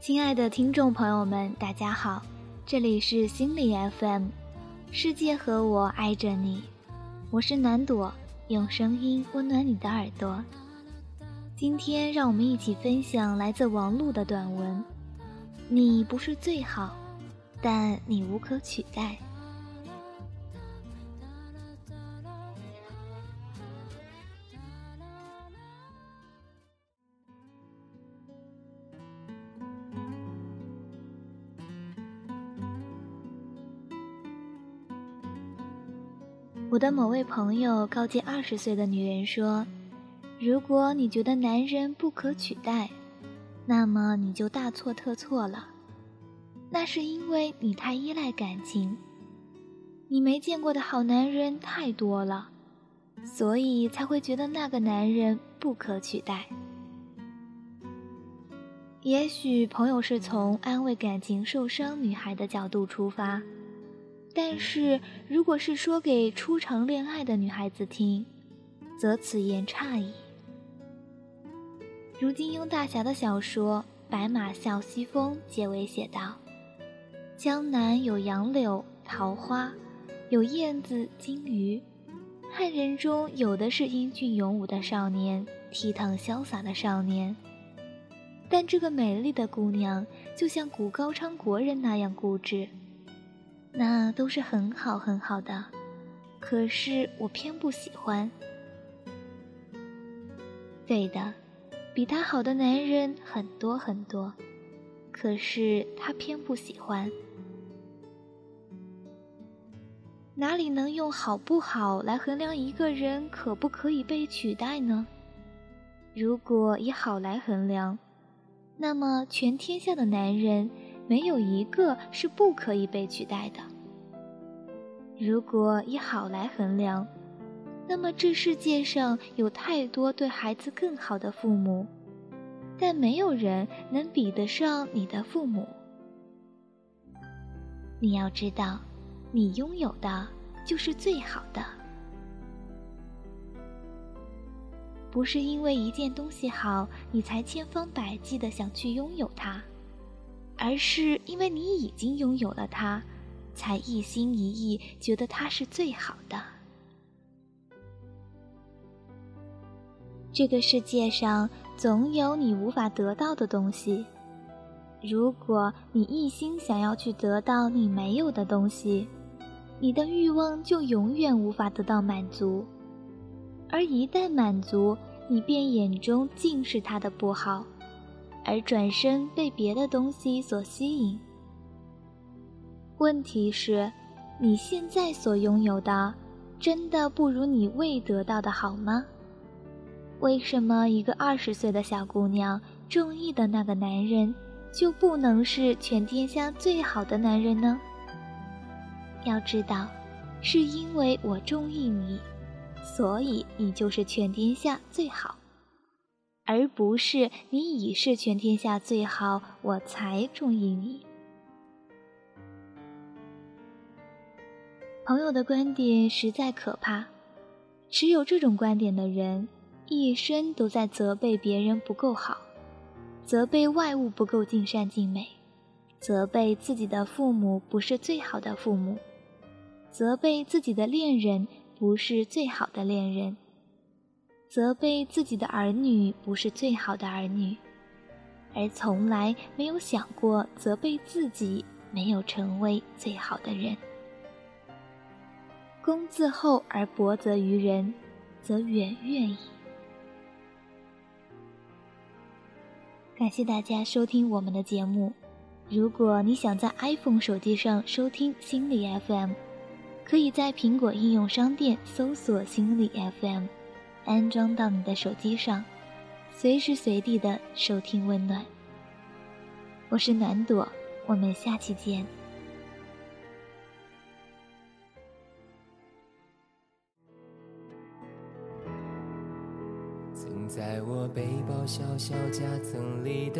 亲爱的听众朋友们，大家好，这里是心理 FM，世界和我爱着你，我是南朵，用声音温暖你的耳朵。今天让我们一起分享来自王璐的短文：你不是最好，但你无可取代。我的某位朋友告诫二十岁的女人说：“如果你觉得男人不可取代，那么你就大错特错了。那是因为你太依赖感情，你没见过的好男人太多了，所以才会觉得那个男人不可取代。也许朋友是从安慰感情受伤女孩的角度出发。”但是，如果是说给初尝恋爱的女孩子听，则此言差矣。如金庸大侠的小说《白马啸西风》结尾写道：“江南有杨柳桃花，有燕子金鱼，汉人中有的是英俊勇武的少年，倜傥潇洒的少年。但这个美丽的姑娘，就像古高昌国人那样固执。”那都是很好很好的，可是我偏不喜欢。对的，比他好的男人很多很多，可是他偏不喜欢。哪里能用好不好来衡量一个人可不可以被取代呢？如果以好来衡量，那么全天下的男人。没有一个是不可以被取代的。如果以好来衡量，那么这世界上有太多对孩子更好的父母，但没有人能比得上你的父母。你要知道，你拥有的就是最好的，不是因为一件东西好，你才千方百计的想去拥有它。而是因为你已经拥有了它，才一心一意觉得它是最好的。这个世界上总有你无法得到的东西，如果你一心想要去得到你没有的东西，你的欲望就永远无法得到满足，而一旦满足，你便眼中尽是它的不好。而转身被别的东西所吸引。问题是，你现在所拥有的，真的不如你未得到的好吗？为什么一个二十岁的小姑娘中意的那个男人，就不能是全天下最好的男人呢？要知道，是因为我中意你，所以你就是全天下最好。而不是你已是全天下最好，我才中意你。朋友的观点实在可怕，持有这种观点的人，一生都在责备别人不够好，责备外物不够尽善尽美，责备自己的父母不是最好的父母，责备自己的恋人不是最好的恋人。责备自己的儿女不是最好的儿女，而从来没有想过责备自己没有成为最好的人。公自厚而薄责于人，则远怨矣。感谢大家收听我们的节目。如果你想在 iPhone 手机上收听心理 FM，可以在苹果应用商店搜索心理 FM。安装到你的手机上，随时随地的收听温暖。我是暖朵，我们下期见。曾在我背包小小夹层里的，